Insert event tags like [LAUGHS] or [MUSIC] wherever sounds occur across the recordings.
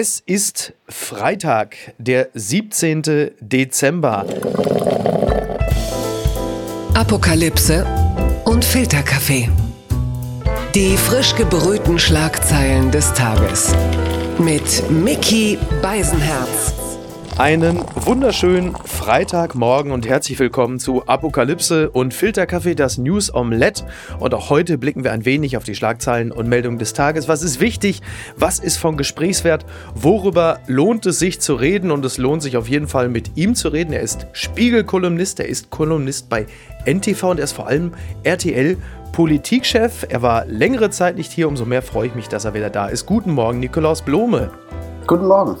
Es ist Freitag, der 17. Dezember. Apokalypse und Filterkaffee. Die frisch gebrühten Schlagzeilen des Tages. Mit Mickey Beisenherz. Einen wunderschönen Freitagmorgen und herzlich willkommen zu Apokalypse und Filterkaffee, das News Omelette. Und auch heute blicken wir ein wenig auf die Schlagzeilen und Meldungen des Tages. Was ist wichtig? Was ist von Gesprächswert? Worüber lohnt es sich zu reden? Und es lohnt sich auf jeden Fall mit ihm zu reden. Er ist Spiegelkolumnist, er ist Kolumnist bei NTV und er ist vor allem RTL Politikchef. Er war längere Zeit nicht hier, umso mehr freue ich mich, dass er wieder da ist. Guten Morgen, Nikolaus Blome. Guten Morgen.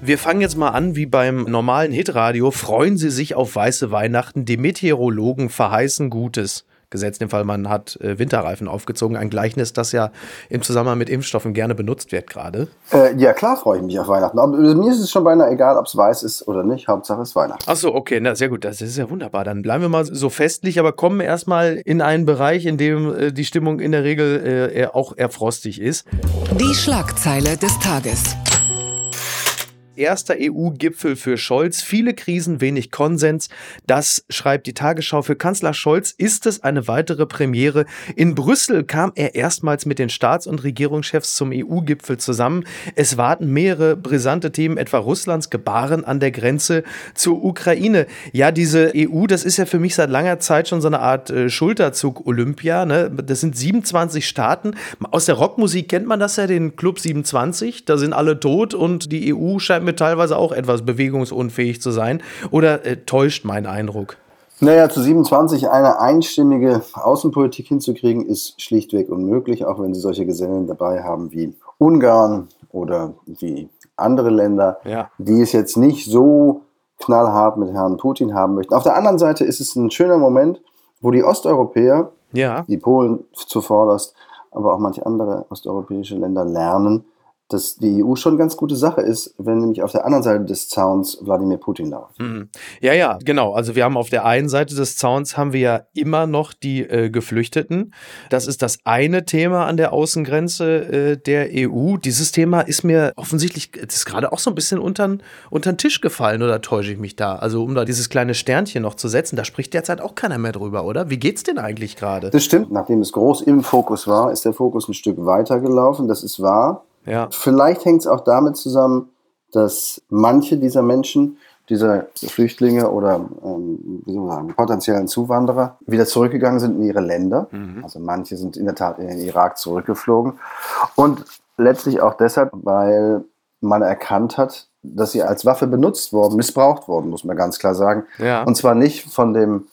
Wir fangen jetzt mal an wie beim normalen Hitradio. Freuen Sie sich auf weiße Weihnachten. Die Meteorologen verheißen Gutes. Gesetzt im Fall, man hat äh, Winterreifen aufgezogen. Ein Gleichnis, das ja im Zusammenhang mit Impfstoffen gerne benutzt wird gerade. Äh, ja, klar freue ich mich auf Weihnachten. Aber mir ist es schon beinahe egal, ob es weiß ist oder nicht. Hauptsache es ist Weihnachten. Ach so, okay, na, sehr gut. Das ist ja wunderbar. Dann bleiben wir mal so festlich, aber kommen erstmal in einen Bereich, in dem äh, die Stimmung in der Regel äh, auch eher frostig ist. Die Schlagzeile des Tages erster EU-Gipfel für Scholz. Viele Krisen, wenig Konsens. Das schreibt die Tagesschau. Für Kanzler Scholz ist es eine weitere Premiere. In Brüssel kam er erstmals mit den Staats- und Regierungschefs zum EU-Gipfel zusammen. Es warten mehrere brisante Themen, etwa Russlands Gebaren an der Grenze zur Ukraine. Ja, diese EU, das ist ja für mich seit langer Zeit schon so eine Art äh, Schulterzug-Olympia. Ne? Das sind 27 Staaten. Aus der Rockmusik kennt man das ja, den Club 27. Da sind alle tot und die EU scheint mir teilweise auch etwas bewegungsunfähig zu sein. Oder äh, täuscht mein Eindruck? Naja, zu 27 eine einstimmige Außenpolitik hinzukriegen, ist schlichtweg unmöglich, auch wenn sie solche Gesellen dabei haben wie Ungarn oder wie andere Länder, ja. die es jetzt nicht so knallhart mit Herrn Putin haben möchten. Auf der anderen Seite ist es ein schöner Moment, wo die Osteuropäer, ja. die Polen zuvorderst, aber auch manche andere osteuropäische Länder lernen, dass die EU schon ganz gute Sache ist, wenn nämlich auf der anderen Seite des Zauns Wladimir Putin lauert. Mhm. Ja, ja, genau. Also wir haben auf der einen Seite des Zauns haben wir ja immer noch die äh, Geflüchteten. Das ist das eine Thema an der Außengrenze äh, der EU. Dieses Thema ist mir offensichtlich, das ist gerade auch so ein bisschen unter den Tisch gefallen oder täusche ich mich da? Also um da dieses kleine Sternchen noch zu setzen, da spricht derzeit auch keiner mehr drüber, oder? Wie geht's denn eigentlich gerade? Das stimmt. Nachdem es groß im Fokus war, ist der Fokus ein Stück weiter gelaufen. Das ist wahr. Ja. Vielleicht hängt es auch damit zusammen, dass manche dieser Menschen, dieser Flüchtlinge oder ähm, wie soll man sagen, potenziellen Zuwanderer wieder zurückgegangen sind in ihre Länder. Mhm. Also manche sind in der Tat in den Irak zurückgeflogen. Und letztlich auch deshalb, weil man erkannt hat, dass sie als Waffe benutzt worden, missbraucht worden, muss man ganz klar sagen. Ja. Und zwar nicht von dem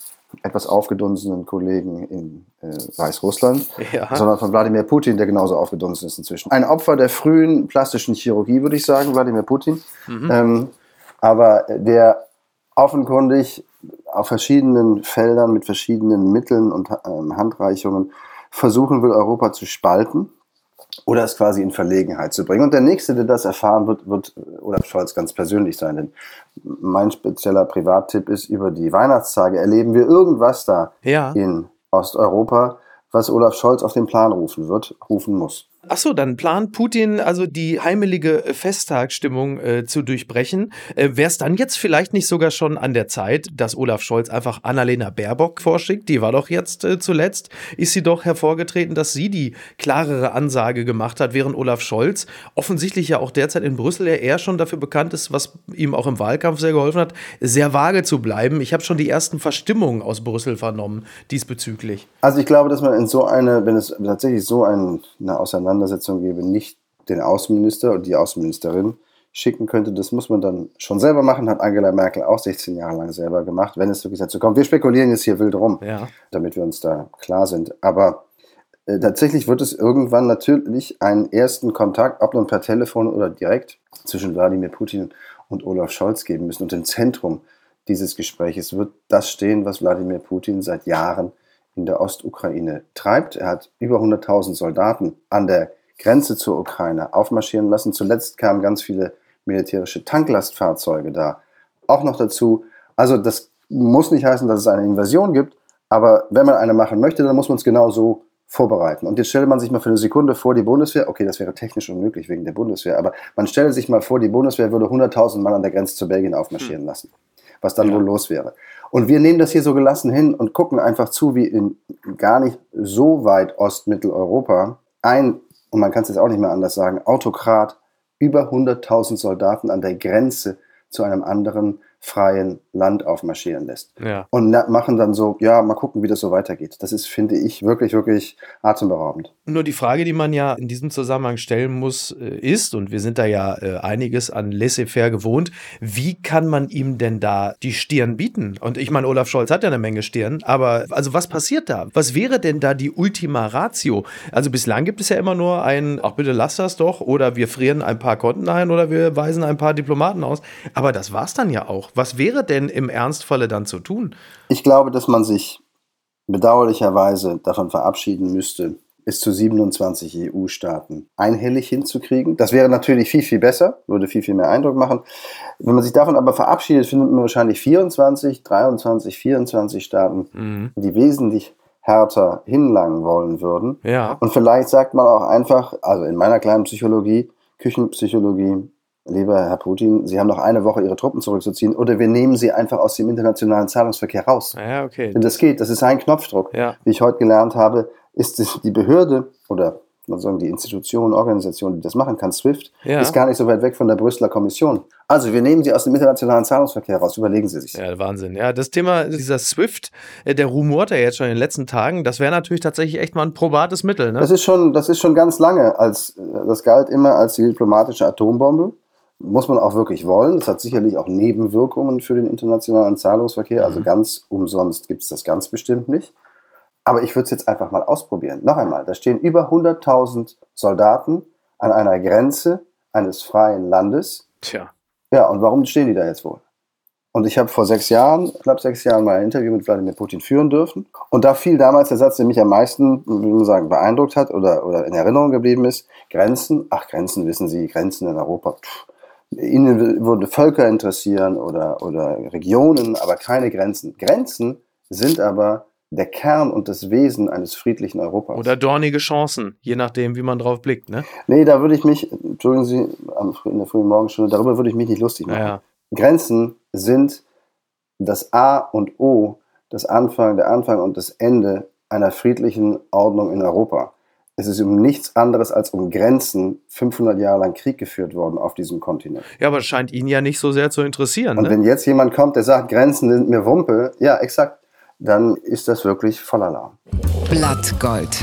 etwas aufgedunsenen Kollegen in äh, Weißrussland, ja. sondern von Wladimir Putin, der genauso aufgedunsen ist inzwischen. Ein Opfer der frühen plastischen Chirurgie, würde ich sagen, Wladimir Putin, mhm. ähm, aber der offenkundig auf verschiedenen Feldern mit verschiedenen Mitteln und ähm, Handreichungen versuchen will, Europa zu spalten oder es quasi in Verlegenheit zu bringen. Und der Nächste, der das erfahren wird, wird Olaf Scholz ganz persönlich sein. Denn mein spezieller Privattipp ist, über die Weihnachtstage erleben wir irgendwas da ja. in Osteuropa, was Olaf Scholz auf den Plan rufen wird, rufen muss. Achso, dann plant Putin also die heimelige Festtagsstimmung äh, zu durchbrechen. Äh, Wäre es dann jetzt vielleicht nicht sogar schon an der Zeit, dass Olaf Scholz einfach Annalena Baerbock vorschickt? Die war doch jetzt äh, zuletzt, ist sie doch hervorgetreten, dass sie die klarere Ansage gemacht hat, während Olaf Scholz offensichtlich ja auch derzeit in Brüssel ja eher schon dafür bekannt ist, was ihm auch im Wahlkampf sehr geholfen hat, sehr vage zu bleiben. Ich habe schon die ersten Verstimmungen aus Brüssel vernommen diesbezüglich. Also ich glaube, dass man in so eine, wenn es tatsächlich so ein, eine Auseinandersetzung Auseinandersetzung gäbe, nicht den Außenminister und die Außenministerin schicken könnte. Das muss man dann schon selber machen, hat Angela Merkel auch 16 Jahre lang selber gemacht, wenn es wirklich dazu kommt. Wir spekulieren jetzt hier wild rum, ja. damit wir uns da klar sind. Aber äh, tatsächlich wird es irgendwann natürlich einen ersten Kontakt, ob nun per Telefon oder direkt, zwischen Wladimir Putin und Olaf Scholz geben müssen. Und im Zentrum dieses Gespräches wird das stehen, was Wladimir Putin seit Jahren in der Ostukraine treibt. Er hat über 100.000 Soldaten an der Grenze zur Ukraine aufmarschieren lassen. Zuletzt kamen ganz viele militärische Tanklastfahrzeuge da auch noch dazu. Also das muss nicht heißen, dass es eine Invasion gibt, aber wenn man eine machen möchte, dann muss man es genau so vorbereiten. Und jetzt stelle man sich mal für eine Sekunde vor, die Bundeswehr, okay, das wäre technisch unmöglich wegen der Bundeswehr, aber man stelle sich mal vor, die Bundeswehr würde 100.000 Mann an der Grenze zu Belgien aufmarschieren hm. lassen, was dann ja. wohl los wäre. Und wir nehmen das hier so gelassen hin und gucken einfach zu, wie in gar nicht so weit Ostmitteleuropa ein, und man kann es jetzt auch nicht mehr anders sagen, Autokrat über 100.000 Soldaten an der Grenze zu einem anderen freien Land aufmarschieren lässt. Ja. Und machen dann so, ja, mal gucken, wie das so weitergeht. Das ist, finde ich, wirklich, wirklich atemberaubend. Nur die Frage, die man ja in diesem Zusammenhang stellen muss, äh, ist, und wir sind da ja äh, einiges an laissez-faire gewohnt, wie kann man ihm denn da die Stirn bieten? Und ich meine, Olaf Scholz hat ja eine Menge Stirn, aber also was passiert da? Was wäre denn da die Ultima Ratio? Also bislang gibt es ja immer nur ein, ach bitte lass das doch, oder wir frieren ein paar Konten ein oder wir weisen ein paar Diplomaten aus. Aber das war es dann ja auch. Was wäre denn im Ernstfalle dann zu tun? Ich glaube, dass man sich bedauerlicherweise davon verabschieden müsste, bis zu 27 EU-Staaten einhellig hinzukriegen. Das wäre natürlich viel, viel besser, würde viel, viel mehr Eindruck machen. Wenn man sich davon aber verabschiedet, findet man wahrscheinlich 24, 23, 24 Staaten, mhm. die wesentlich härter hinlangen wollen würden. Ja. Und vielleicht sagt man auch einfach, also in meiner kleinen Psychologie, Küchenpsychologie, lieber Herr Putin, Sie haben noch eine Woche Ihre Truppen zurückzuziehen oder wir nehmen Sie einfach aus dem internationalen Zahlungsverkehr raus. Ja, okay. Denn das geht, das ist ein Knopfdruck. Ja. Wie ich heute gelernt habe, ist die Behörde oder man sagen, die Institution, Organisation, die das machen kann, SWIFT, ja. ist gar nicht so weit weg von der Brüsseler Kommission. Also wir nehmen sie aus dem internationalen Zahlungsverkehr raus, überlegen Sie sich. Ja, Wahnsinn. Ja, das Thema dieser SWIFT, äh, der rumort ja jetzt schon in den letzten Tagen, das wäre natürlich tatsächlich echt mal ein probates Mittel. Ne? Das, ist schon, das ist schon ganz lange, als das galt immer als die diplomatische Atombombe. Muss man auch wirklich wollen. Das hat sicherlich auch Nebenwirkungen für den internationalen Zahlungsverkehr. Also mhm. ganz umsonst gibt es das ganz bestimmt nicht. Aber ich würde es jetzt einfach mal ausprobieren. Noch einmal, da stehen über 100.000 Soldaten an einer Grenze eines freien Landes. Tja. Ja, und warum stehen die da jetzt wohl? Und ich habe vor sechs Jahren, knapp sechs Jahren, mal ein Interview mit Wladimir Putin führen dürfen. Und da fiel damals der Satz, der mich am meisten, wie man sagen, beeindruckt hat oder, oder in Erinnerung geblieben ist. Grenzen, ach Grenzen, wissen Sie, Grenzen in Europa. Pff, Ihnen würde Völker interessieren oder, oder Regionen, aber keine Grenzen. Grenzen sind aber der Kern und das Wesen eines friedlichen Europas. Oder dornige Chancen, je nachdem, wie man drauf blickt, ne? Nee, da würde ich mich, entschuldigen Sie, in der frühen Morgenstunde, darüber würde ich mich nicht lustig machen. Ja. Grenzen sind das A und O, das Anfang, der Anfang und das Ende einer friedlichen Ordnung in Europa. Es ist um nichts anderes als um Grenzen 500 Jahre lang Krieg geführt worden auf diesem Kontinent. Ja, aber es scheint ihn ja nicht so sehr zu interessieren. Und ne? wenn jetzt jemand kommt, der sagt, Grenzen sind mir Wumpe, ja, exakt dann ist das wirklich voll Alarm. Blattgold.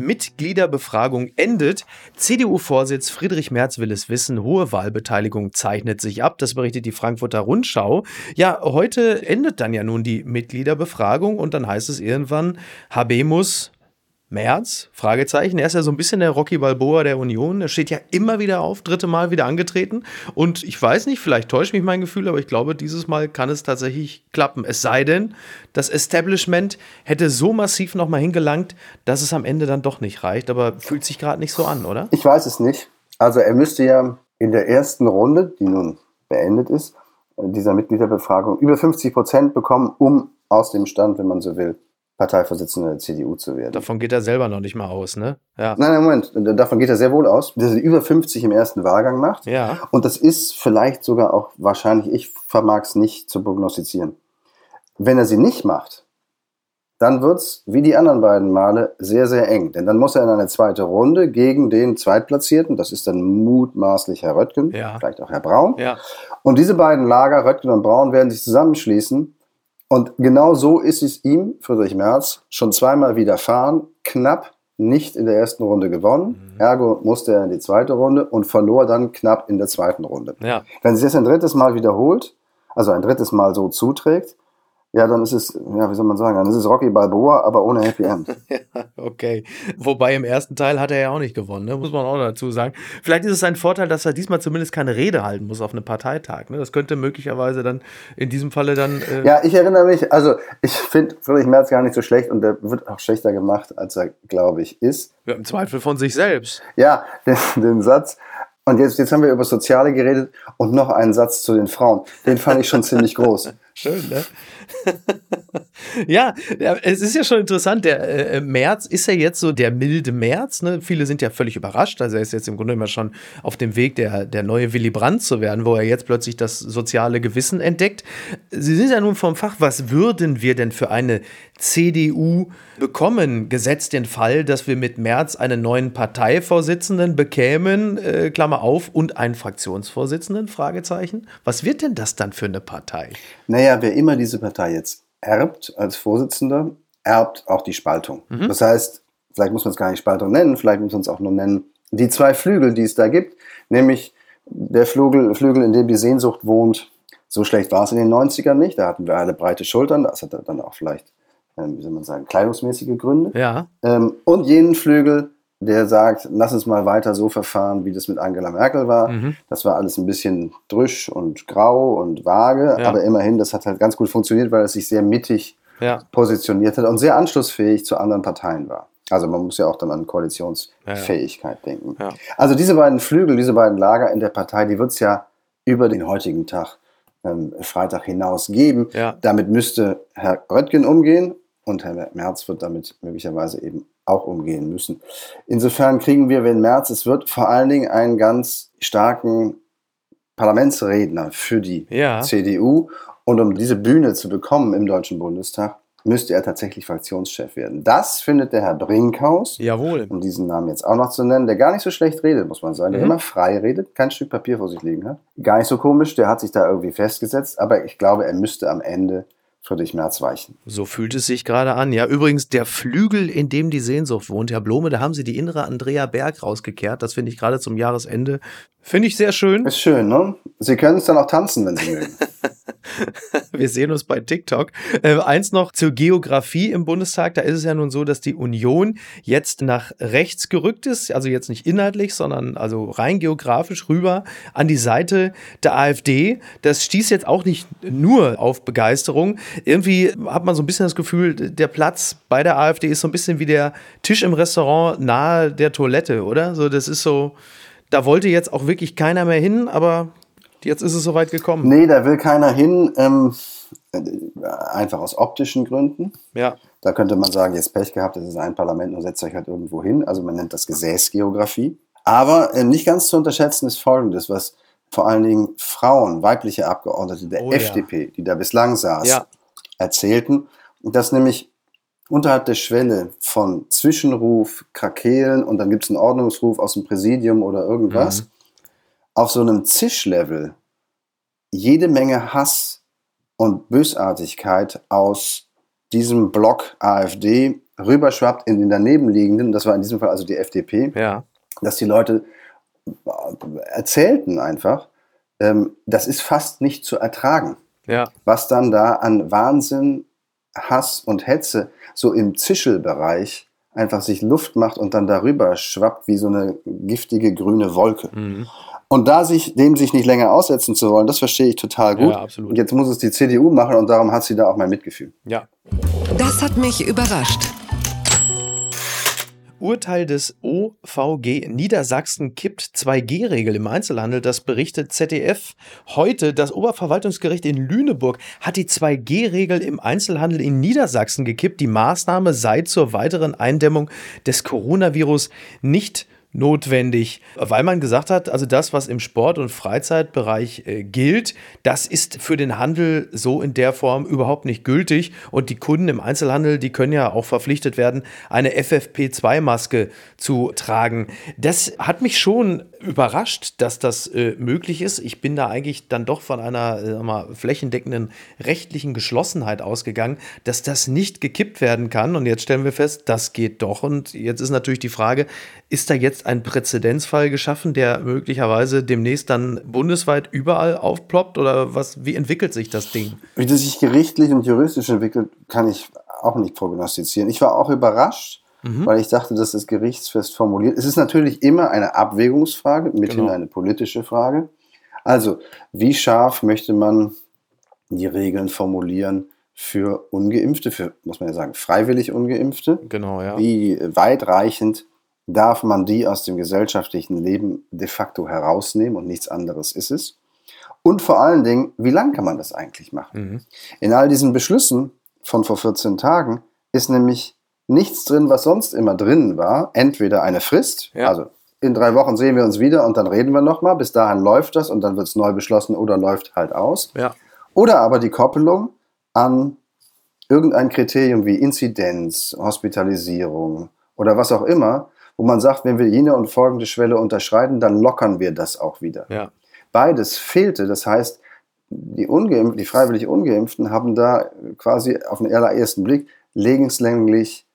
Mitgliederbefragung endet. CDU-Vorsitz Friedrich Merz will es wissen. Hohe Wahlbeteiligung zeichnet sich ab. Das berichtet die Frankfurter Rundschau. Ja, heute endet dann ja nun die Mitgliederbefragung und dann heißt es irgendwann, Habemus März? Fragezeichen. Er ist ja so ein bisschen der Rocky Balboa der Union. Er steht ja immer wieder auf, dritte Mal wieder angetreten. Und ich weiß nicht, vielleicht täuscht mich mein Gefühl, aber ich glaube, dieses Mal kann es tatsächlich klappen. Es sei denn, das Establishment hätte so massiv nochmal hingelangt, dass es am Ende dann doch nicht reicht. Aber fühlt sich gerade nicht so an, oder? Ich weiß es nicht. Also er müsste ja in der ersten Runde, die nun beendet ist, dieser Mitgliederbefragung über 50 Prozent bekommen, um aus dem Stand, wenn man so will, Parteivorsitzender der CDU zu werden. Davon geht er selber noch nicht mal aus, ne? Ja. Nein, nein, Moment, davon geht er sehr wohl aus, dass er über 50 im ersten Wahlgang macht. Ja. Und das ist vielleicht sogar auch wahrscheinlich, ich vermag es nicht zu prognostizieren. Wenn er sie nicht macht, dann wird es, wie die anderen beiden Male, sehr, sehr eng. Denn dann muss er in eine zweite Runde gegen den Zweitplatzierten, das ist dann mutmaßlich Herr Röttgen, ja. vielleicht auch Herr Braun. Ja. Und diese beiden Lager, Röttgen und Braun, werden sich zusammenschließen und genau so ist es ihm, Friedrich Merz, schon zweimal widerfahren, knapp nicht in der ersten Runde gewonnen. Mhm. Ergo musste er in die zweite Runde und verlor dann knapp in der zweiten Runde. Ja. Wenn sich das ein drittes Mal wiederholt, also ein drittes Mal so zuträgt, ja, dann ist es, ja, wie soll man sagen, dann ist es Rocky Balboa, aber ohne Happy End. [LAUGHS] ja, okay. Wobei im ersten Teil hat er ja auch nicht gewonnen, ne? muss man auch dazu sagen. Vielleicht ist es ein Vorteil, dass er diesmal zumindest keine Rede halten muss auf einem Parteitag. Ne? Das könnte möglicherweise dann in diesem Falle dann. Äh ja, ich erinnere mich, also ich finde Friedrich Merz gar nicht so schlecht und der wird auch schlechter gemacht, als er, glaube ich, ist. Ja, Im Zweifel von sich selbst. Ja, den, den Satz, und jetzt, jetzt haben wir über Soziale geredet und noch einen Satz zu den Frauen. Den fand ich schon ziemlich groß. [LAUGHS] Schön, ne? [LAUGHS] [LAUGHS] Ja, es ist ja schon interessant. Der äh, März ist ja jetzt so der milde März. Ne? Viele sind ja völlig überrascht. Also er ist jetzt im Grunde immer schon auf dem Weg, der, der neue Willy Brandt zu werden, wo er jetzt plötzlich das soziale Gewissen entdeckt. Sie sind ja nun vom Fach. Was würden wir denn für eine CDU bekommen, gesetzt den Fall, dass wir mit März einen neuen Parteivorsitzenden bekämen, äh, Klammer auf, und einen Fraktionsvorsitzenden, Fragezeichen. Was wird denn das dann für eine Partei? Naja, wer immer diese Partei jetzt erbt als Vorsitzender, erbt auch die Spaltung. Mhm. Das heißt, vielleicht muss man es gar nicht Spaltung nennen, vielleicht muss man es auch nur nennen, die zwei Flügel, die es da gibt, nämlich der Flügel, Flügel, in dem die Sehnsucht wohnt. So schlecht war es in den 90ern nicht, da hatten wir alle breite Schultern, das hat dann auch vielleicht, ähm, wie soll man sagen, kleidungsmäßige Gründe. Ja. Ähm, und jenen Flügel, der sagt, lass uns mal weiter so verfahren, wie das mit Angela Merkel war. Mhm. Das war alles ein bisschen drüsch und grau und vage, ja. aber immerhin, das hat halt ganz gut funktioniert, weil es sich sehr mittig ja. positioniert hat und sehr anschlussfähig zu anderen Parteien war. Also man muss ja auch dann an Koalitionsfähigkeit ja, denken. Also diese beiden Flügel, diese beiden Lager in der Partei, die wird es ja über den heutigen Tag ähm, Freitag hinaus geben. Damit müsste Herr Röttgen umgehen und Herr Merz wird damit möglicherweise eben auch umgehen müssen. Insofern kriegen wir, wenn März es wird, vor allen Dingen einen ganz starken Parlamentsredner für die ja. CDU. Und um diese Bühne zu bekommen im Deutschen Bundestag, müsste er tatsächlich Fraktionschef werden. Das findet der Herr Brinkhaus, Jawohl. um diesen Namen jetzt auch noch zu nennen, der gar nicht so schlecht redet, muss man sagen, der mhm. immer frei redet, kein Stück Papier vor sich liegen hat. Gar nicht so komisch, der hat sich da irgendwie festgesetzt, aber ich glaube, er müsste am Ende Friedrich Merz weichen. So fühlt es sich gerade an. Ja, übrigens, der Flügel, in dem die Sehnsucht wohnt, Herr Blome, da haben Sie die innere Andrea Berg rausgekehrt. Das finde ich gerade zum Jahresende. Finde ich sehr schön. Ist schön, ne? Sie können es dann auch tanzen, wenn Sie mögen. [LAUGHS] [LAUGHS] Wir sehen uns bei TikTok. Äh, eins noch zur Geografie im Bundestag. Da ist es ja nun so, dass die Union jetzt nach rechts gerückt ist. Also jetzt nicht inhaltlich, sondern also rein geografisch rüber an die Seite der AfD. Das stieß jetzt auch nicht nur auf Begeisterung. Irgendwie hat man so ein bisschen das Gefühl, der Platz bei der AfD ist so ein bisschen wie der Tisch im Restaurant nahe der Toilette, oder? So, das ist so, da wollte jetzt auch wirklich keiner mehr hin, aber Jetzt ist es soweit gekommen. Nee, da will keiner hin. Ähm, einfach aus optischen Gründen. Ja. Da könnte man sagen, jetzt Pech gehabt, das ist ein Parlament und setzt euch halt irgendwo hin. Also man nennt das Gesäßgeografie. Aber äh, nicht ganz zu unterschätzen ist Folgendes, was vor allen Dingen Frauen, weibliche Abgeordnete der oh, FDP, ja. die da bislang saß, ja. erzählten, dass nämlich unterhalb der Schwelle von Zwischenruf, Krakelen und dann gibt es einen Ordnungsruf aus dem Präsidium oder irgendwas, mhm auf so einem Zischlevel jede Menge Hass und Bösartigkeit aus diesem Block AfD rüberschwappt in den danebenliegenden, das war in diesem Fall also die FDP, ja. dass die Leute erzählten einfach, ähm, das ist fast nicht zu ertragen. Ja. Was dann da an Wahnsinn, Hass und Hetze so im Zischelbereich einfach sich Luft macht und dann darüber schwappt wie so eine giftige grüne Wolke. Mhm. Und da sich dem sich nicht länger aussetzen zu wollen, das verstehe ich total gut. Ja, absolut. Jetzt muss es die CDU machen und darum hat sie da auch mein Mitgefühl. Ja. Das hat mich überrascht. Urteil des OVG Niedersachsen kippt 2G-Regel im Einzelhandel. Das berichtet ZDF. Heute das Oberverwaltungsgericht in Lüneburg hat die 2G-Regel im Einzelhandel in Niedersachsen gekippt. Die Maßnahme sei zur weiteren Eindämmung des Coronavirus nicht notwendig, weil man gesagt hat, also das, was im Sport- und Freizeitbereich äh, gilt, das ist für den Handel so in der Form überhaupt nicht gültig. Und die Kunden im Einzelhandel, die können ja auch verpflichtet werden, eine FFP2-Maske zu tragen. Das hat mich schon überrascht, dass das äh, möglich ist. Ich bin da eigentlich dann doch von einer äh, mal, flächendeckenden rechtlichen Geschlossenheit ausgegangen, dass das nicht gekippt werden kann. Und jetzt stellen wir fest, das geht doch. Und jetzt ist natürlich die Frage, ist da jetzt ein Präzedenzfall geschaffen, der möglicherweise demnächst dann bundesweit überall aufploppt? Oder was, wie entwickelt sich das Ding? Wie das sich gerichtlich und juristisch entwickelt, kann ich auch nicht prognostizieren. Ich war auch überrascht, mhm. weil ich dachte, das ist gerichtsfest formuliert. Es ist natürlich immer eine Abwägungsfrage, mithin genau. eine politische Frage. Also, wie scharf möchte man die Regeln formulieren für Ungeimpfte, für, muss man ja sagen, freiwillig Ungeimpfte? Genau, ja. Wie weitreichend darf man die aus dem gesellschaftlichen Leben de facto herausnehmen und nichts anderes ist es? Und vor allen Dingen, wie lange kann man das eigentlich machen? Mhm. In all diesen Beschlüssen von vor 14 Tagen ist nämlich nichts drin, was sonst immer drin war. Entweder eine Frist, ja. also in drei Wochen sehen wir uns wieder und dann reden wir nochmal. Bis dahin läuft das und dann wird es neu beschlossen oder läuft halt aus. Ja. Oder aber die Koppelung an irgendein Kriterium wie Inzidenz, Hospitalisierung oder was auch immer, wo man sagt, wenn wir jene und folgende Schwelle unterschreiten, dann lockern wir das auch wieder. Ja. Beides fehlte. Das heißt, die, Ungeimpften, die freiwillig Ungeimpften haben da quasi auf den allerersten Blick lebenslänglich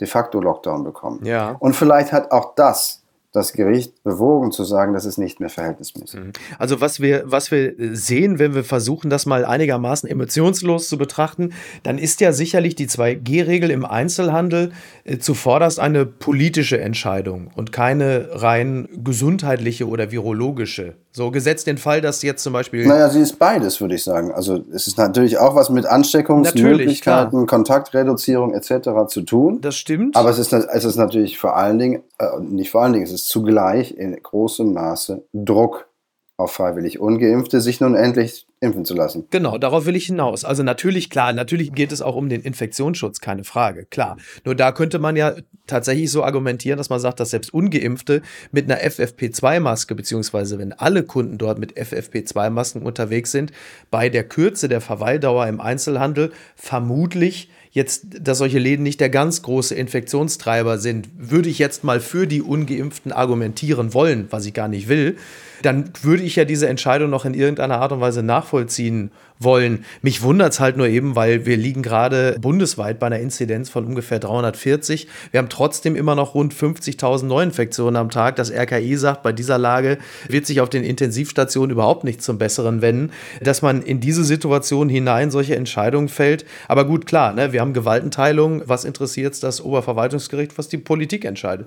de facto Lockdown bekommen. Ja. Und vielleicht hat auch das das Gericht bewogen zu sagen, das ist nicht mehr verhältnismäßig. Mhm. Also was wir, was wir sehen, wenn wir versuchen, das mal einigermaßen emotionslos zu betrachten, dann ist ja sicherlich die 2G-Regel im Einzelhandel äh, zuvorderst eine politische Entscheidung und keine rein gesundheitliche oder virologische. So gesetzt den Fall, dass jetzt zum Beispiel. Naja, sie ist beides, würde ich sagen. Also es ist natürlich auch was mit Ansteckungsmöglichkeiten, Kontaktreduzierung etc. zu tun. Das stimmt. Aber es ist, es ist natürlich vor allen Dingen, äh, nicht vor allen Dingen, es ist zugleich in großem Maße Druck auf freiwillig Ungeimpfte, sich nun endlich impfen zu lassen. Genau, darauf will ich hinaus. Also natürlich, klar, natürlich geht es auch um den Infektionsschutz, keine Frage, klar. Nur da könnte man ja tatsächlich so argumentieren, dass man sagt, dass selbst Ungeimpfte mit einer FFP2-Maske, beziehungsweise wenn alle Kunden dort mit FFP2-Masken unterwegs sind, bei der Kürze der Verweildauer im Einzelhandel vermutlich jetzt, dass solche Läden nicht der ganz große Infektionstreiber sind, würde ich jetzt mal für die Ungeimpften argumentieren wollen, was ich gar nicht will, dann würde ich ja diese Entscheidung noch in irgendeiner Art und Weise nachvollziehen wollen. Mich wundert es halt nur eben, weil wir liegen gerade bundesweit bei einer Inzidenz von ungefähr 340. Wir haben trotzdem immer noch rund 50.000 Neuinfektionen am Tag. Das RKI sagt, bei dieser Lage wird sich auf den Intensivstationen überhaupt nicht zum Besseren wenden, dass man in diese Situation hinein solche Entscheidungen fällt. Aber gut, klar, ne, wir haben Gewaltenteilung. Was interessiert das Oberverwaltungsgericht, was die Politik entscheidet?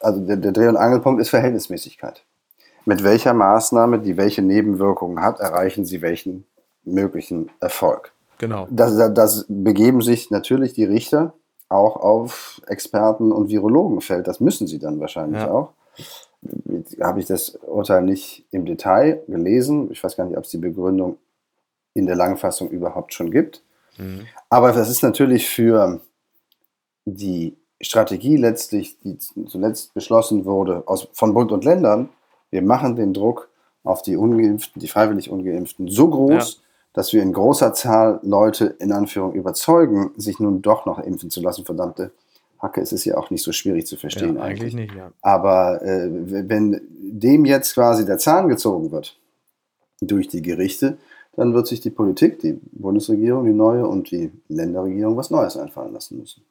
Also der, der Dreh- und Angelpunkt ist Verhältnismäßigkeit. Mit welcher Maßnahme, die welche Nebenwirkungen hat, erreichen Sie welchen möglichen Erfolg. Genau. Das, das begeben sich natürlich die Richter auch auf Experten und Virologenfeld. Das müssen sie dann wahrscheinlich ja. auch. Habe ich das Urteil nicht im Detail gelesen. Ich weiß gar nicht, ob es die Begründung in der Langfassung überhaupt schon gibt. Mhm. Aber das ist natürlich für die Strategie letztlich, die zuletzt beschlossen wurde aus, von Bund und Ländern, wir machen den Druck auf die Ungeimpften, die freiwillig Ungeimpften so groß, ja dass wir in großer Zahl Leute in Anführung überzeugen, sich nun doch noch impfen zu lassen. Verdammte Hacke, es ist ja auch nicht so schwierig zu verstehen. Ja, eigentlich. eigentlich nicht, ja. Aber äh, wenn dem jetzt quasi der Zahn gezogen wird durch die Gerichte, dann wird sich die Politik, die Bundesregierung, die neue und die Länderregierung was Neues einfallen lassen müssen.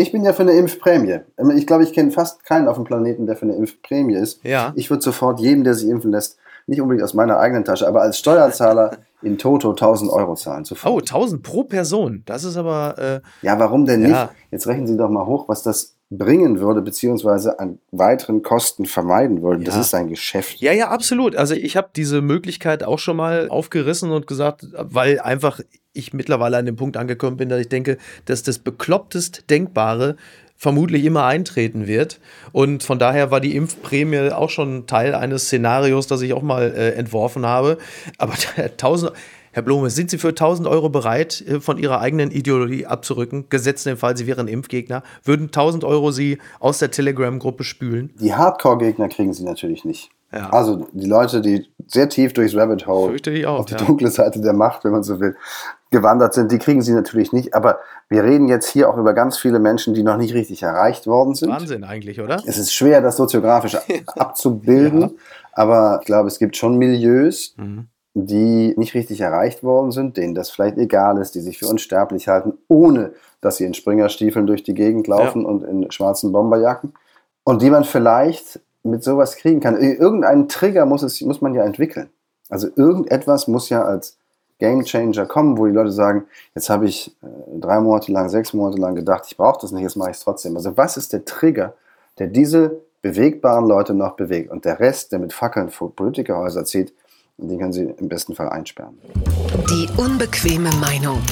Ich bin ja für eine Impfprämie. Ich glaube, ich kenne fast keinen auf dem Planeten, der für eine Impfprämie ist. Ja. Ich würde sofort jedem, der sich impfen lässt, nicht unbedingt aus meiner eigenen Tasche, aber als Steuerzahler [LAUGHS] in Toto 1000 Euro zahlen. Sofort. Oh, 1000 pro Person. Das ist aber. Äh, ja, warum denn ja. nicht? Jetzt rechnen Sie doch mal hoch, was das bringen würde, beziehungsweise an weiteren Kosten vermeiden würde. Ja. Das ist ein Geschäft. Ja, ja, absolut. Also ich habe diese Möglichkeit auch schon mal aufgerissen und gesagt, weil einfach ich mittlerweile an dem Punkt angekommen bin, dass ich denke, dass das beklopptest Denkbare vermutlich immer eintreten wird. Und von daher war die Impfprämie auch schon Teil eines Szenarios, das ich auch mal äh, entworfen habe. Aber [LAUGHS] 1000, Herr Blome, sind Sie für 1000 Euro bereit, äh, von Ihrer eigenen Ideologie abzurücken? Gesetzt in dem Fall, Sie wären Impfgegner. Würden 1000 Euro Sie aus der Telegram-Gruppe spülen? Die Hardcore-Gegner kriegen Sie natürlich nicht. Ja. Also die Leute, die sehr tief durchs Rabbit Hole auch, auf die ja. dunkle Seite der Macht, wenn man so will, gewandert sind, die kriegen sie natürlich nicht. Aber wir reden jetzt hier auch über ganz viele Menschen, die noch nicht richtig erreicht worden sind. Wahnsinn eigentlich, oder? Es ist schwer, das soziografisch [LAUGHS] abzubilden, ja. aber ich glaube, es gibt schon Milieus, mhm. Die nicht richtig erreicht worden sind, denen das vielleicht egal ist, die sich für unsterblich halten, ohne dass sie in Springerstiefeln durch die Gegend laufen ja. und in schwarzen Bomberjacken. Und die man vielleicht mit sowas kriegen kann. Irgendeinen Trigger muss, es, muss man ja entwickeln. Also irgendetwas muss ja als Game Changer kommen, wo die Leute sagen, jetzt habe ich äh, drei Monate lang, sechs Monate lang gedacht, ich brauche das nicht, jetzt mache ich es trotzdem. Also was ist der Trigger, der diese bewegbaren Leute noch bewegt? Und der Rest, der mit Fackeln vor Politikerhäuser zieht, den können sie im besten Fall einsperren. Die unbequeme Meinung.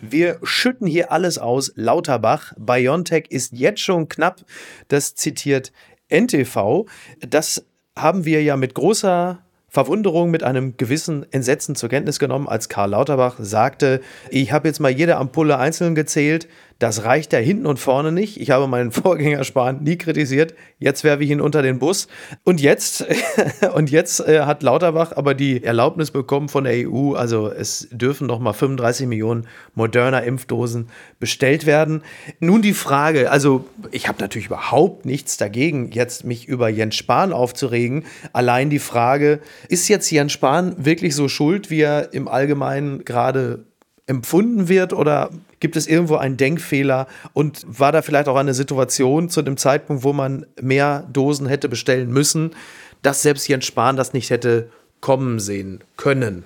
Wir schütten hier alles aus. Lauterbach, BioNTech ist jetzt schon knapp. Das zitiert NTV. Das haben wir ja mit großer Verwunderung mit einem gewissen Entsetzen zur Kenntnis genommen, als Karl Lauterbach sagte, ich habe jetzt mal jede Ampulle einzeln gezählt, das reicht ja hinten und vorne nicht. Ich habe meinen [LAUGHS] Vorgänger Spahn nie kritisiert. Jetzt werfe ich ihn unter den Bus. Und jetzt, [LAUGHS] und jetzt äh, hat Lauterbach aber die Erlaubnis bekommen von der EU. Also es dürfen noch mal 35 Millionen moderner Impfdosen bestellt werden. Nun die Frage, also ich habe natürlich überhaupt nichts dagegen, jetzt mich über Jens Spahn aufzuregen. Allein die Frage, ist jetzt Jens Spahn wirklich so schuld, wie er im Allgemeinen gerade empfunden wird oder gibt es irgendwo einen Denkfehler und war da vielleicht auch eine Situation zu dem Zeitpunkt, wo man mehr Dosen hätte bestellen müssen, dass selbst Jens Spahn das nicht hätte kommen sehen können?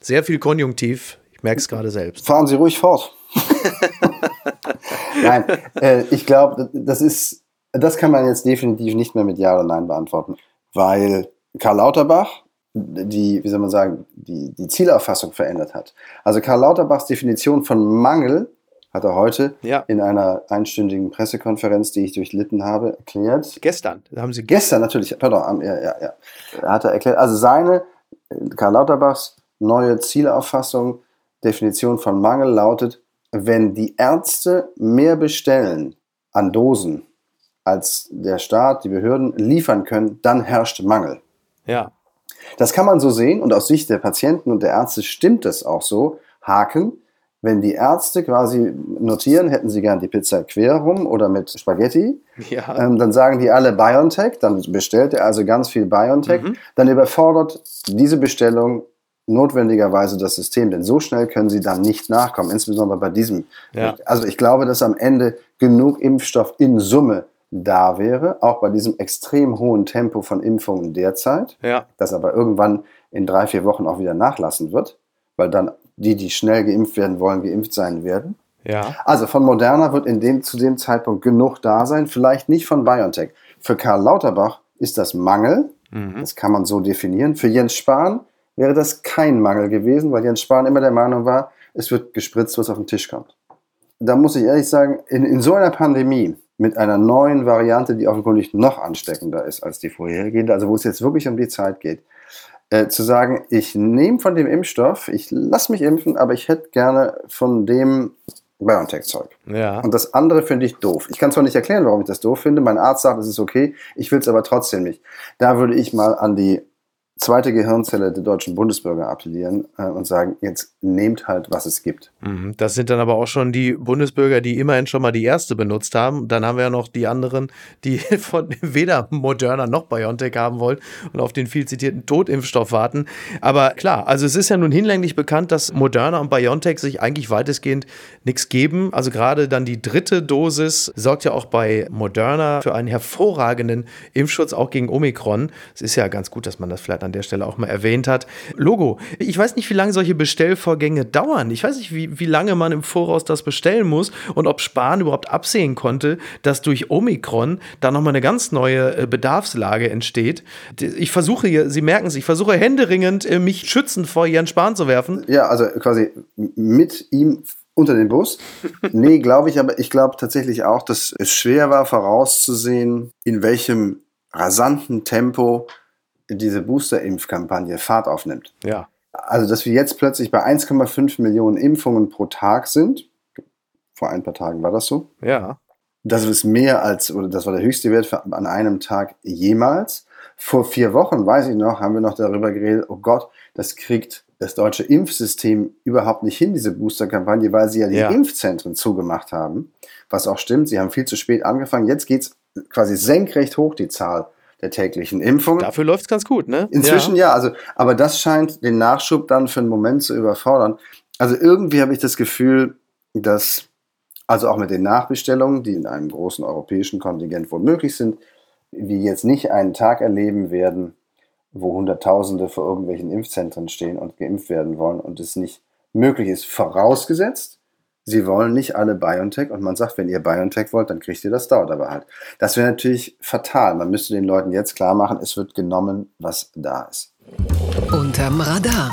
Sehr viel Konjunktiv, ich merke es gerade selbst. Fahren Sie ruhig fort. [LAUGHS] Nein, äh, ich glaube, das ist, das kann man jetzt definitiv nicht mehr mit Ja oder Nein beantworten, weil Karl Lauterbach die, wie soll man sagen, die, die Zielauffassung verändert hat. Also Karl Lauterbachs Definition von Mangel hat er heute ja. in einer einstündigen Pressekonferenz, die ich durchlitten habe, erklärt. Gestern, haben Sie gestern natürlich, pardon, ja, ja, ja, hat er erklärt. Also seine Karl Lauterbachs neue Zielauffassung, Definition von Mangel lautet, wenn die Ärzte mehr bestellen an Dosen, als der Staat, die Behörden liefern können, dann herrscht Mangel. Ja. Das kann man so sehen und aus Sicht der Patienten und der Ärzte stimmt es auch so. Haken, wenn die Ärzte quasi notieren, hätten sie gern die Pizza quer rum oder mit Spaghetti, ja. ähm, dann sagen die alle BioNTech, dann bestellt er also ganz viel BioNTech, mhm. dann überfordert diese Bestellung notwendigerweise das System, denn so schnell können sie dann nicht nachkommen, insbesondere bei diesem. Ja. Also ich glaube, dass am Ende genug Impfstoff in Summe da wäre, auch bei diesem extrem hohen Tempo von Impfungen derzeit, ja. das aber irgendwann in drei, vier Wochen auch wieder nachlassen wird, weil dann die, die schnell geimpft werden wollen, geimpft sein werden. Ja. Also von Moderna wird in dem, zu dem Zeitpunkt genug da sein, vielleicht nicht von BioNTech. Für Karl Lauterbach ist das Mangel, mhm. das kann man so definieren. Für Jens Spahn wäre das kein Mangel gewesen, weil Jens Spahn immer der Meinung war, es wird gespritzt, was auf den Tisch kommt. Da muss ich ehrlich sagen, in, in so einer Pandemie, mit einer neuen Variante, die offenkundig noch ansteckender ist als die vorhergehende, also wo es jetzt wirklich um die Zeit geht, äh, zu sagen, ich nehme von dem Impfstoff, ich lasse mich impfen, aber ich hätte gerne von dem BioNTech-Zeug. Ja. Und das andere finde ich doof. Ich kann zwar nicht erklären, warum ich das doof finde. Mein Arzt sagt, es ist okay, ich will es aber trotzdem nicht. Da würde ich mal an die zweite Gehirnzelle der deutschen Bundesbürger appellieren äh, und sagen, jetzt nehmt halt, was es gibt. Mhm. Das sind dann aber auch schon die Bundesbürger, die immerhin schon mal die erste benutzt haben. Dann haben wir ja noch die anderen, die [LAUGHS] von weder Moderna noch BioNTech haben wollen und auf den viel zitierten Totimpfstoff warten. Aber klar, also es ist ja nun hinlänglich bekannt, dass Moderna und BioNTech sich eigentlich weitestgehend nichts geben. Also gerade dann die dritte Dosis sorgt ja auch bei Moderna für einen hervorragenden Impfschutz, auch gegen Omikron. Es ist ja ganz gut, dass man das vielleicht an der Stelle auch mal erwähnt hat. Logo. Ich weiß nicht, wie lange solche Bestellvorgänge dauern. Ich weiß nicht, wie, wie lange man im Voraus das bestellen muss und ob Spahn überhaupt absehen konnte, dass durch Omikron da nochmal eine ganz neue äh, Bedarfslage entsteht. Ich versuche hier, Sie merken es, ich versuche händeringend, äh, mich schützend vor Jens Spahn zu werfen. Ja, also quasi mit ihm unter den Bus? nee, glaube ich, aber ich glaube tatsächlich auch, dass es schwer war vorauszusehen, in welchem rasanten Tempo diese Booster-Impfkampagne Fahrt aufnimmt. Ja. Also, dass wir jetzt plötzlich bei 1,5 Millionen Impfungen pro Tag sind, vor ein paar Tagen war das so. Ja. Das ist mehr als, oder das war der höchste Wert für, an einem Tag jemals. Vor vier Wochen, weiß ich noch, haben wir noch darüber geredet, oh Gott, das kriegt das deutsche Impfsystem überhaupt nicht hin, diese Booster-Kampagne, weil sie ja die ja. Impfzentren zugemacht haben. Was auch stimmt, sie haben viel zu spät angefangen. Jetzt geht es quasi senkrecht hoch, die Zahl der täglichen Impfung. Dafür läuft es ganz gut, ne? Inzwischen ja. ja, also, aber das scheint den Nachschub dann für einen Moment zu überfordern. Also irgendwie habe ich das Gefühl, dass, also auch mit den Nachbestellungen, die in einem großen europäischen Kontingent wohl möglich sind, wir jetzt nicht einen Tag erleben werden, wo Hunderttausende vor irgendwelchen Impfzentren stehen und geimpft werden wollen und es nicht möglich ist, vorausgesetzt, sie wollen nicht alle BioNTech und man sagt, wenn ihr BioNTech wollt, dann kriegt ihr das, dauert aber halt. Das wäre natürlich fatal. Man müsste den Leuten jetzt klar machen, es wird genommen, was da ist. Unterm Radar.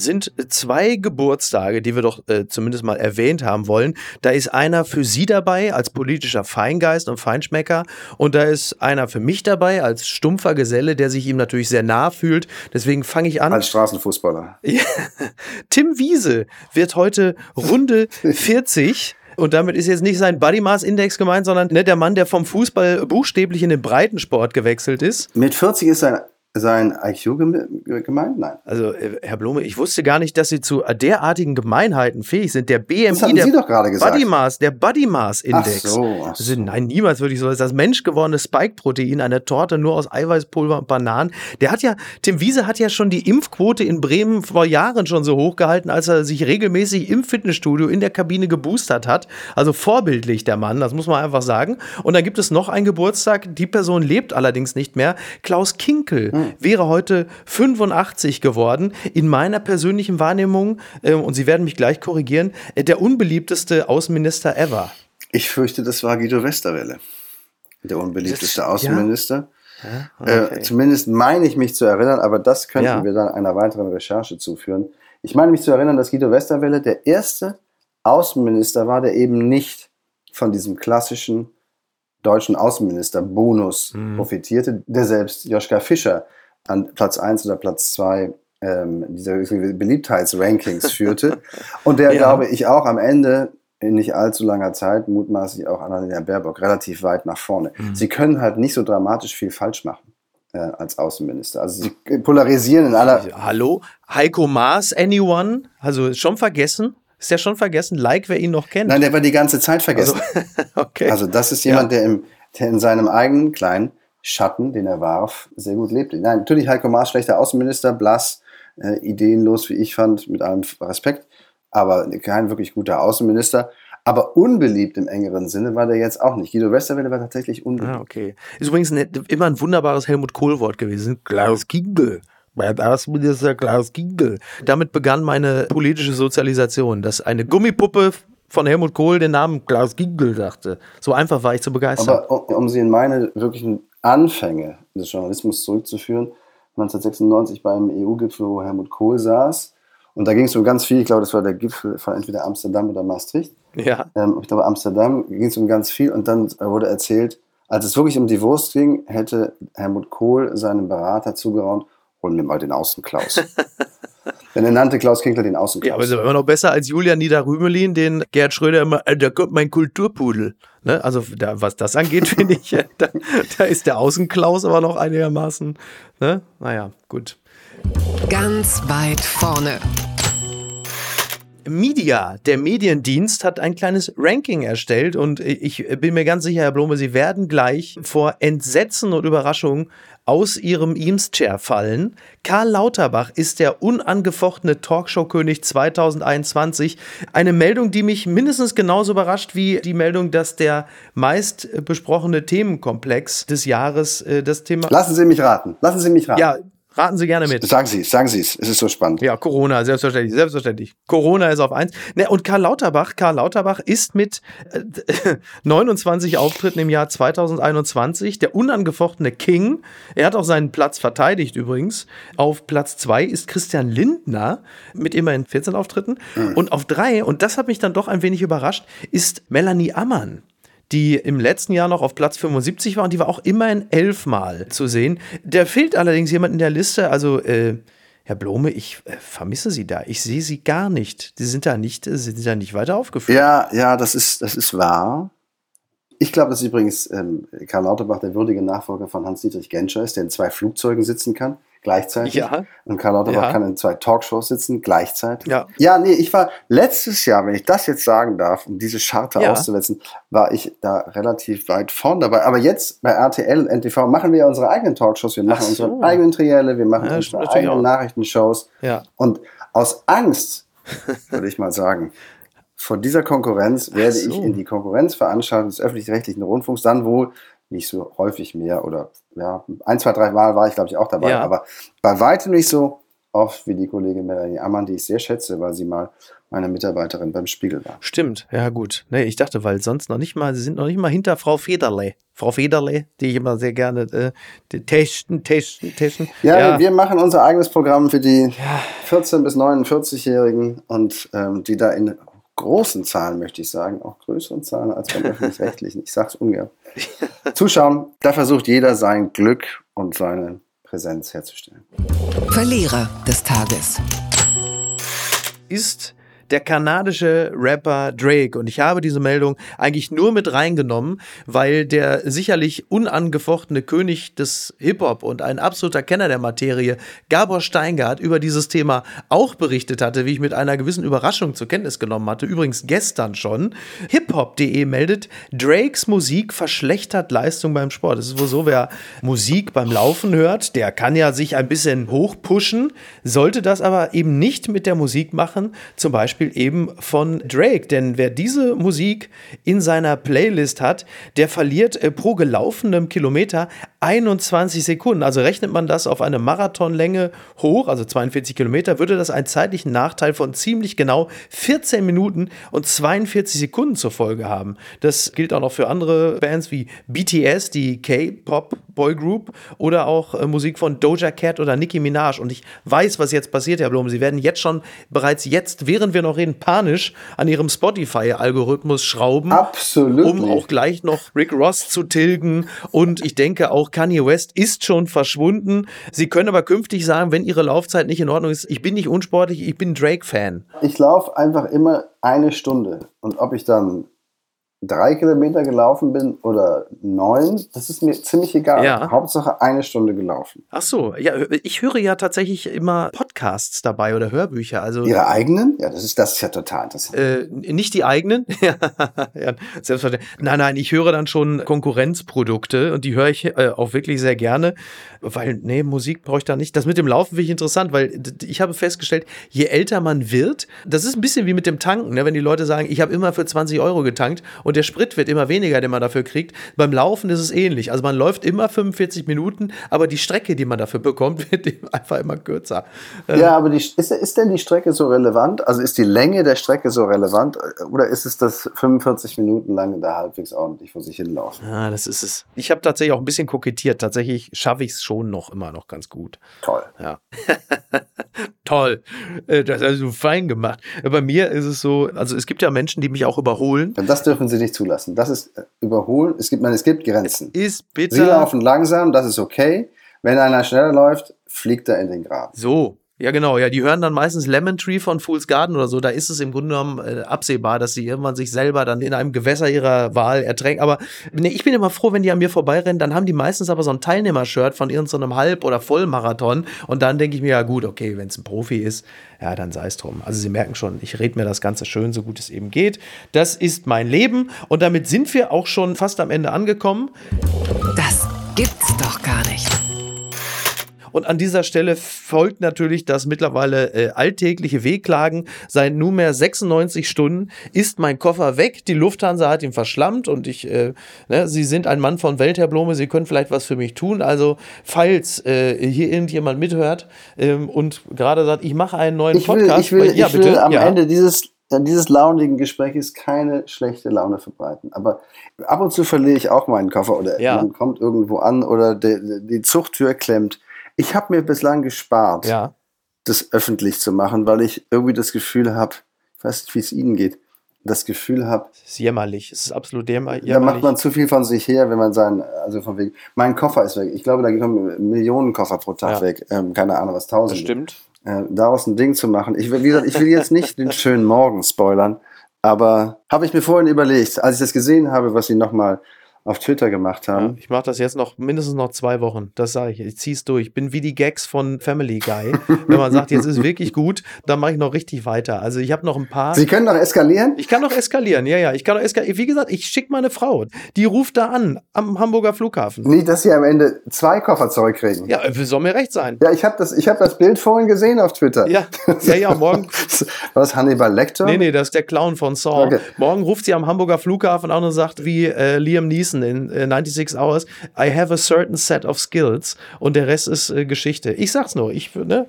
Sind zwei Geburtstage, die wir doch äh, zumindest mal erwähnt haben wollen. Da ist einer für Sie dabei als politischer Feingeist und Feinschmecker und da ist einer für mich dabei als stumpfer Geselle, der sich ihm natürlich sehr nah fühlt. Deswegen fange ich an. Als Straßenfußballer. [LAUGHS] Tim Wiese wird heute Runde [LAUGHS] 40. Und damit ist jetzt nicht sein Body Mass Index gemeint, sondern ne, der Mann, der vom Fußball buchstäblich in den Breitensport gewechselt ist. Mit 40 ist sein sein IQ gemeint? Nein. Also, äh, Herr Blume, ich wusste gar nicht, dass Sie zu derartigen Gemeinheiten fähig sind. Der BMI, das der Sie doch gerade gesagt. Body Mass, der Body Mass Index. Ach so, ach so. Also, nein, niemals würde ich so. Das ist das menschgewordene Spike-Protein, eine Torte nur aus Eiweißpulver und Bananen. Der hat ja, Tim Wiese hat ja schon die Impfquote in Bremen vor Jahren schon so hochgehalten, als er sich regelmäßig im Fitnessstudio in der Kabine geboostert hat. Also vorbildlich der Mann, das muss man einfach sagen. Und dann gibt es noch einen Geburtstag, die Person lebt allerdings nicht mehr. Klaus Kinkel. Hm wäre heute 85 geworden. In meiner persönlichen Wahrnehmung, äh, und Sie werden mich gleich korrigieren, äh, der unbeliebteste Außenminister ever. Ich fürchte, das war Guido Westerwelle, der unbeliebteste das, Außenminister. Ja? Okay. Äh, zumindest meine ich mich zu erinnern, aber das könnten ja. wir dann einer weiteren Recherche zuführen. Ich meine mich zu erinnern, dass Guido Westerwelle der erste Außenminister war, der eben nicht von diesem klassischen deutschen Außenminister-Bonus mhm. profitierte, der selbst Joschka Fischer an Platz 1 oder Platz 2 ähm, dieser Beliebtheitsrankings [LAUGHS] führte. Und der, ja. glaube ich, auch am Ende in nicht allzu langer Zeit, mutmaßlich auch Annalena Baerbock, relativ weit nach vorne. Mhm. Sie können halt nicht so dramatisch viel falsch machen äh, als Außenminister. Also sie polarisieren in aller. Hallo? Heiko Maas, anyone? Also schon vergessen? Ist der schon vergessen? Like, wer ihn noch kennt? Nein, der war die ganze Zeit vergessen. Also, [LAUGHS] okay. also das ist jemand, ja. der, im, der in seinem eigenen kleinen Schatten, den er warf, sehr gut lebte. Nein, natürlich Heiko Maas, schlechter Außenminister, blass, äh, ideenlos, wie ich fand, mit allem Respekt, aber kein wirklich guter Außenminister. Aber unbeliebt im engeren Sinne war der jetzt auch nicht. Guido Westerwelle war tatsächlich unbeliebt. Ah, okay. Ist übrigens ein, immer ein wunderbares Helmut Kohl-Wort gewesen. Klaus Kinkel. Mein Außenminister Klaus Kinkel. Damit begann meine politische Sozialisation, dass eine Gummipuppe von Helmut Kohl den Namen Klaus Kinkel dachte. So einfach war ich zu begeistern. Aber um, um sie in meine wirklichen Anfänge des Journalismus zurückzuführen. 1996 beim EU-Gipfel, wo Helmut Kohl saß. Und da ging es um ganz viel. Ich glaube, das war der Gipfel von entweder Amsterdam oder Maastricht. Ja. Ähm, ich glaube, Amsterdam ging es um ganz viel. Und dann wurde erzählt, als es wirklich um die Wurst ging, hätte Helmut Kohl seinem Berater zugeraunt, hol mir mal den Außenklaus. [LAUGHS] Denn er nannte Klaus Kinkler den Außenklaus. Ja, aber ist immer noch besser als Julian Niederrümelin, den Gerd Schröder immer, da kommt mein Kulturpudel. Ne? Also da, was das angeht, [LAUGHS] finde ich, da, da, ist der Außenklaus aber noch einigermaßen. Ne? Naja, gut. Ganz weit vorne. Media, der Mediendienst, hat ein kleines Ranking erstellt und ich bin mir ganz sicher, Herr Blome, Sie werden gleich vor Entsetzen und Überraschung aus Ihrem Eames-Chair fallen. Karl Lauterbach ist der unangefochtene Talkshow-König 2021. Eine Meldung, die mich mindestens genauso überrascht wie die Meldung, dass der meist besprochene Themenkomplex des Jahres äh, das Thema. Lassen Sie mich raten. Lassen Sie mich raten. Ja, Raten Sie gerne mit. Sagen Sie es, sagen Sie es. Es ist so spannend. Ja, Corona, selbstverständlich, selbstverständlich. Corona ist auf eins. Ne, und Karl Lauterbach, Karl Lauterbach ist mit äh, [LAUGHS] 29 Auftritten im Jahr 2021 der unangefochtene King. Er hat auch seinen Platz verteidigt übrigens. Auf Platz zwei ist Christian Lindner mit immerhin 14 Auftritten. Mhm. Und auf drei, und das hat mich dann doch ein wenig überrascht, ist Melanie Ammann die im letzten Jahr noch auf Platz 75 war und die war auch immerhin elfmal zu sehen. Da fehlt allerdings jemand in der Liste, also äh, Herr Blome, ich äh, vermisse Sie da. Ich sehe Sie gar nicht. Sie sind da nicht, Sie sind da nicht weiter aufgeführt. Ja, ja, das ist, das ist wahr. Ich glaube, dass übrigens ähm, Karl Lauterbach der würdige Nachfolger von Hans-Dietrich Genscher ist, der in zwei Flugzeugen sitzen kann gleichzeitig. Ja. Und Karl Lauterbach ja. kann in zwei Talkshows sitzen gleichzeitig. Ja. ja, nee, ich war letztes Jahr, wenn ich das jetzt sagen darf, um diese Scharte ja. auszusetzen, war ich da relativ weit vorn dabei. Aber jetzt bei RTL und NTV machen wir ja unsere eigenen Talkshows, wir machen so. unsere eigenen Trielle, wir machen ja, unsere eigenen. Nachrichtenshows. Ja. Und aus Angst, [LAUGHS] würde ich mal sagen, vor dieser Konkurrenz werde so. ich in die Konkurrenzveranstaltung des öffentlich-rechtlichen Rundfunks dann wohl nicht so häufig mehr oder ja, ein, zwei, drei Mal war ich, glaube ich, auch dabei, ja. aber bei weitem nicht so oft wie die Kollegin Melanie Ammann, die ich sehr schätze, weil sie mal meine Mitarbeiterin beim Spiegel war. Stimmt, ja gut. Nee, ich dachte, weil sonst noch nicht mal, sie sind noch nicht mal hinter Frau Federle. Frau Federle, die ich immer sehr gerne äh, testen, testen, testen. Ja, ja, wir machen unser eigenes Programm für die ja. 14- bis 49-Jährigen und ähm, die da in großen Zahlen, möchte ich sagen, auch größeren Zahlen als beim [LAUGHS] öffentlich-rechtlichen, ich sage es ungern, zuschauen. Da versucht jeder sein Glück und seine Präsenz herzustellen. Verlierer des Tages ist der kanadische Rapper Drake. Und ich habe diese Meldung eigentlich nur mit reingenommen, weil der sicherlich unangefochtene König des Hip-Hop und ein absoluter Kenner der Materie, Gabor Steingart, über dieses Thema auch berichtet hatte, wie ich mit einer gewissen Überraschung zur Kenntnis genommen hatte. Übrigens gestern schon. Hiphop.de meldet, Drakes Musik verschlechtert Leistung beim Sport. Es ist wohl so, wer Musik beim Laufen hört, der kann ja sich ein bisschen hochpushen, sollte das aber eben nicht mit der Musik machen, zum Beispiel Beispiel eben von Drake. Denn wer diese Musik in seiner Playlist hat, der verliert äh, pro gelaufenem Kilometer 21 Sekunden. Also rechnet man das auf eine Marathonlänge hoch, also 42 Kilometer, würde das einen zeitlichen Nachteil von ziemlich genau 14 Minuten und 42 Sekunden zur Folge haben. Das gilt auch noch für andere Bands wie BTS, die K-Pop Boy Group oder auch äh, Musik von Doja Cat oder Nicki Minaj. Und ich weiß, was jetzt passiert, Herr Blum. Sie werden jetzt schon, bereits jetzt, während wir noch reden, panisch an ihrem Spotify-Algorithmus schrauben. Absolut. Um auch gleich noch Rick Ross zu tilgen. Und ich denke auch Kanye West ist schon verschwunden. Sie können aber künftig sagen, wenn ihre Laufzeit nicht in Ordnung ist, ich bin nicht unsportlich, ich bin Drake-Fan. Ich laufe einfach immer eine Stunde. Und ob ich dann drei Kilometer gelaufen bin oder neun, das ist mir ziemlich egal. Ja. Hauptsache eine Stunde gelaufen. Ach so, ja, ich höre ja tatsächlich immer Podcasts dabei oder Hörbücher. Also Ihre eigenen? Ja, das ist das ist ja total interessant. Äh, nicht die eigenen? [LAUGHS] ja, selbstverständlich. Nein, nein, ich höre dann schon Konkurrenzprodukte und die höre ich äh, auch wirklich sehr gerne, weil nee, Musik brauche ich da nicht. Das mit dem Laufen finde ich interessant, weil ich habe festgestellt, je älter man wird, das ist ein bisschen wie mit dem Tanken, ne? wenn die Leute sagen, ich habe immer für 20 Euro getankt und der Sprit wird immer weniger, den man dafür kriegt. Beim Laufen ist es ähnlich. Also man läuft immer 45 Minuten, aber die Strecke, die man dafür bekommt, [LAUGHS] wird einfach immer kürzer. Ja, ähm, aber die, ist, ist denn die Strecke so relevant? Also ist die Länge der Strecke so relevant oder ist es das 45 Minuten lang da halbwegs ordentlich vor sich hinlaufen? Ja, das ist es. Ich habe tatsächlich auch ein bisschen kokettiert. Tatsächlich schaffe ich es schon noch immer noch ganz gut. Toll. Ja. [LAUGHS] Toll. Äh, das hast du fein gemacht. Bei mir ist es so, also es gibt ja Menschen, die mich auch überholen. Und das dürfen sie nicht zulassen. Das ist äh, überholen. Es gibt, man, es gibt Grenzen. Es ist bitter. Sie laufen langsam, das ist okay. Wenn einer schneller läuft, fliegt er in den Grab. So, ja, genau. Ja, die hören dann meistens Lemon Tree von Fool's Garden oder so. Da ist es im Grunde genommen äh, absehbar, dass sie irgendwann sich selber dann in einem Gewässer ihrer Wahl ertränken. Aber nee, ich bin immer froh, wenn die an mir vorbeirennen. Dann haben die meistens aber so ein Teilnehmershirt von irgendeinem Halb- oder Vollmarathon. Und dann denke ich mir, ja gut, okay, wenn es ein Profi ist, ja, dann sei es drum. Also Sie merken schon, ich rede mir das Ganze schön, so gut es eben geht. Das ist mein Leben. Und damit sind wir auch schon fast am Ende angekommen. Das gibt's doch gar nicht. Und an dieser Stelle folgt natürlich das mittlerweile äh, alltägliche Wehklagen. Seit nunmehr 96 Stunden ist mein Koffer weg. Die Lufthansa hat ihn verschlammt und ich, äh, ne, Sie sind ein Mann von Welt, Herr Blome, Sie können vielleicht was für mich tun. Also, falls äh, hier irgendjemand mithört ähm, und gerade sagt, ich mache einen neuen ich will, Podcast. Ich will, ja, ich will am ja. Ende dieses dieses launigen Gesprächs keine schlechte Laune verbreiten. Aber ab und zu verliere ich auch meinen Koffer oder ja. man kommt irgendwo an oder die, die Zuchttür klemmt. Ich habe mir bislang gespart, ja. das öffentlich zu machen, weil ich irgendwie das Gefühl habe, ich weiß nicht, wie es Ihnen geht, das Gefühl habe. Es ist jämmerlich, es ist absolut jämmerlich. Da macht man zu viel von sich her, wenn man sein, also von wegen, mein Koffer ist weg. Ich glaube, da kommen Millionen Koffer pro Tag ja. weg. Ähm, keine Ahnung, was tausend. Das stimmt. Äh, daraus ein Ding zu machen. Ich will, wie gesagt, ich will jetzt nicht den schönen Morgen spoilern, aber habe ich mir vorhin überlegt, als ich das gesehen habe, was Sie nochmal auf Twitter gemacht haben. Ja, ich mache das jetzt noch mindestens noch zwei Wochen. Das sage ich. Ich ziehe es durch. Ich bin wie die Gags von Family Guy. [LAUGHS] Wenn man sagt, jetzt ist wirklich gut, dann mache ich noch richtig weiter. Also ich habe noch ein paar. Sie können doch eskalieren? Ich kann doch eskalieren, ja, ja. Ich kann doch eskalieren. Wie gesagt, ich schicke meine Frau. Die ruft da an am Hamburger Flughafen. Nicht, dass sie am Ende zwei Koffer zurückkriegen. Ja, soll mir recht sein. Ja, ich habe das, hab das Bild vorhin gesehen auf Twitter. Ja, ja, ja, morgen. [LAUGHS] Was, Hannibal Lecter? Nee, nee, das ist der Clown von Saw. Okay. Morgen ruft sie am Hamburger Flughafen an und sagt, wie äh, Liam Neeson in äh, 96 Hours, I have a certain set of skills und der Rest ist äh, Geschichte. Ich sag's nur, ich, ne?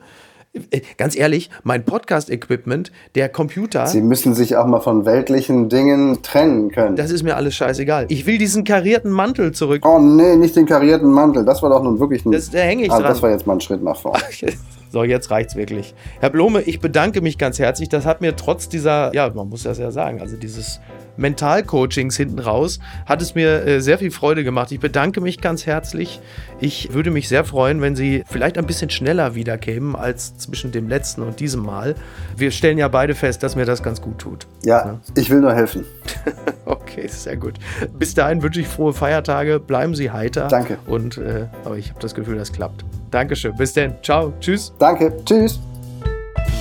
Äh, ganz ehrlich, mein Podcast-Equipment, der Computer. Sie müssen sich auch mal von weltlichen Dingen trennen können. Das ist mir alles scheißegal. Ich will diesen karierten Mantel zurück. Oh nee, nicht den karierten Mantel. Das war doch nun wirklich ein. Das, da hänge ich also dran. Das war jetzt mal ein Schritt nach vorne. [LAUGHS] So, jetzt reicht's wirklich. Herr Blome, ich bedanke mich ganz herzlich. Das hat mir trotz dieser, ja, man muss das ja sagen, also dieses Mentalcoachings hinten raus, hat es mir äh, sehr viel Freude gemacht. Ich bedanke mich ganz herzlich. Ich würde mich sehr freuen, wenn Sie vielleicht ein bisschen schneller wiederkämen als zwischen dem letzten und diesem Mal. Wir stellen ja beide fest, dass mir das ganz gut tut. Ja, ja. ich will nur helfen. [LAUGHS] okay, sehr gut. Bis dahin wünsche ich frohe Feiertage. Bleiben Sie heiter. Danke. Und äh, aber ich habe das Gefühl, das klappt. Dankeschön. Bis dann. Ciao. Tschüss. Danke. Tschüss.